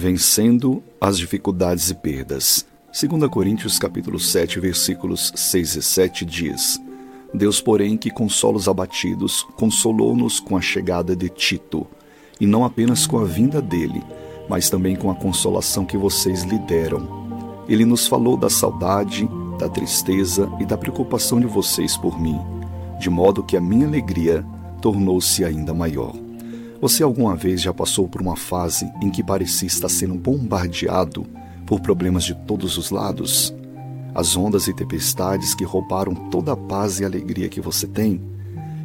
Vencendo as dificuldades e perdas. 2 Coríntios capítulo 7, versículos 6 e 7 diz: Deus, porém, que consola os abatidos, consolou-nos com a chegada de Tito, e não apenas com a vinda dele, mas também com a consolação que vocês lhe deram. Ele nos falou da saudade, da tristeza e da preocupação de vocês por mim, de modo que a minha alegria tornou-se ainda maior. Você alguma vez já passou por uma fase em que parecia estar sendo bombardeado por problemas de todos os lados? As ondas e tempestades que roubaram toda a paz e alegria que você tem?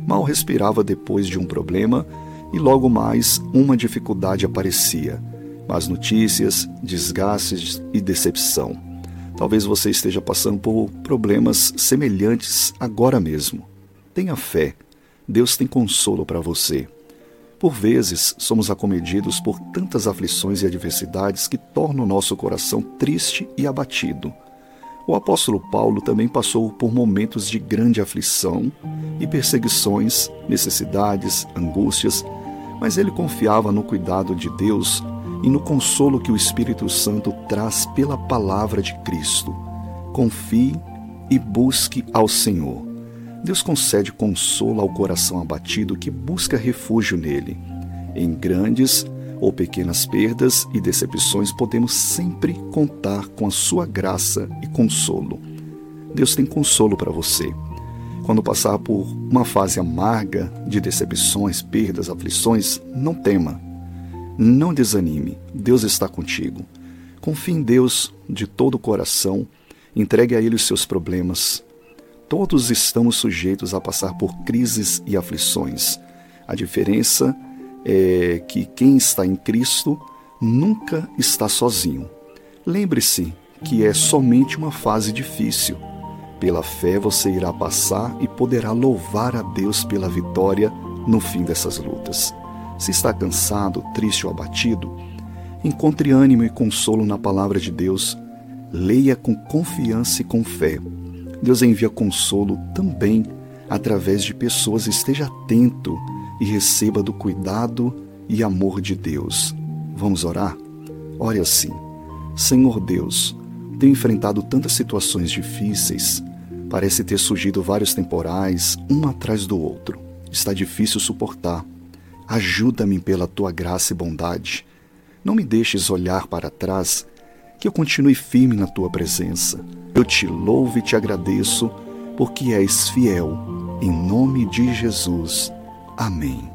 Mal respirava depois de um problema e logo mais uma dificuldade aparecia. Más notícias, desgastes e decepção. Talvez você esteja passando por problemas semelhantes agora mesmo. Tenha fé. Deus tem consolo para você. Por vezes, somos acometidos por tantas aflições e adversidades que tornam o nosso coração triste e abatido. O apóstolo Paulo também passou por momentos de grande aflição e perseguições, necessidades, angústias, mas ele confiava no cuidado de Deus e no consolo que o Espírito Santo traz pela palavra de Cristo. Confie e busque ao Senhor. Deus concede consolo ao coração abatido que busca refúgio nele. Em grandes ou pequenas perdas e decepções, podemos sempre contar com a sua graça e consolo. Deus tem consolo para você. Quando passar por uma fase amarga de decepções, perdas, aflições, não tema. Não desanime. Deus está contigo. Confie em Deus de todo o coração. Entregue a Ele os seus problemas. Todos estamos sujeitos a passar por crises e aflições. A diferença é que quem está em Cristo nunca está sozinho. Lembre-se que é somente uma fase difícil. Pela fé você irá passar e poderá louvar a Deus pela vitória no fim dessas lutas. Se está cansado, triste ou abatido, encontre ânimo e consolo na palavra de Deus. Leia com confiança e com fé Deus envia consolo também através de pessoas. Esteja atento e receba do cuidado e amor de Deus. Vamos orar? Ore assim: Senhor Deus, tenho enfrentado tantas situações difíceis. Parece ter surgido vários temporais, um atrás do outro. Está difícil suportar. Ajuda-me pela tua graça e bondade. Não me deixes olhar para trás que eu continue firme na tua presença. Eu te louvo e te agradeço, porque és fiel. Em nome de Jesus. Amém.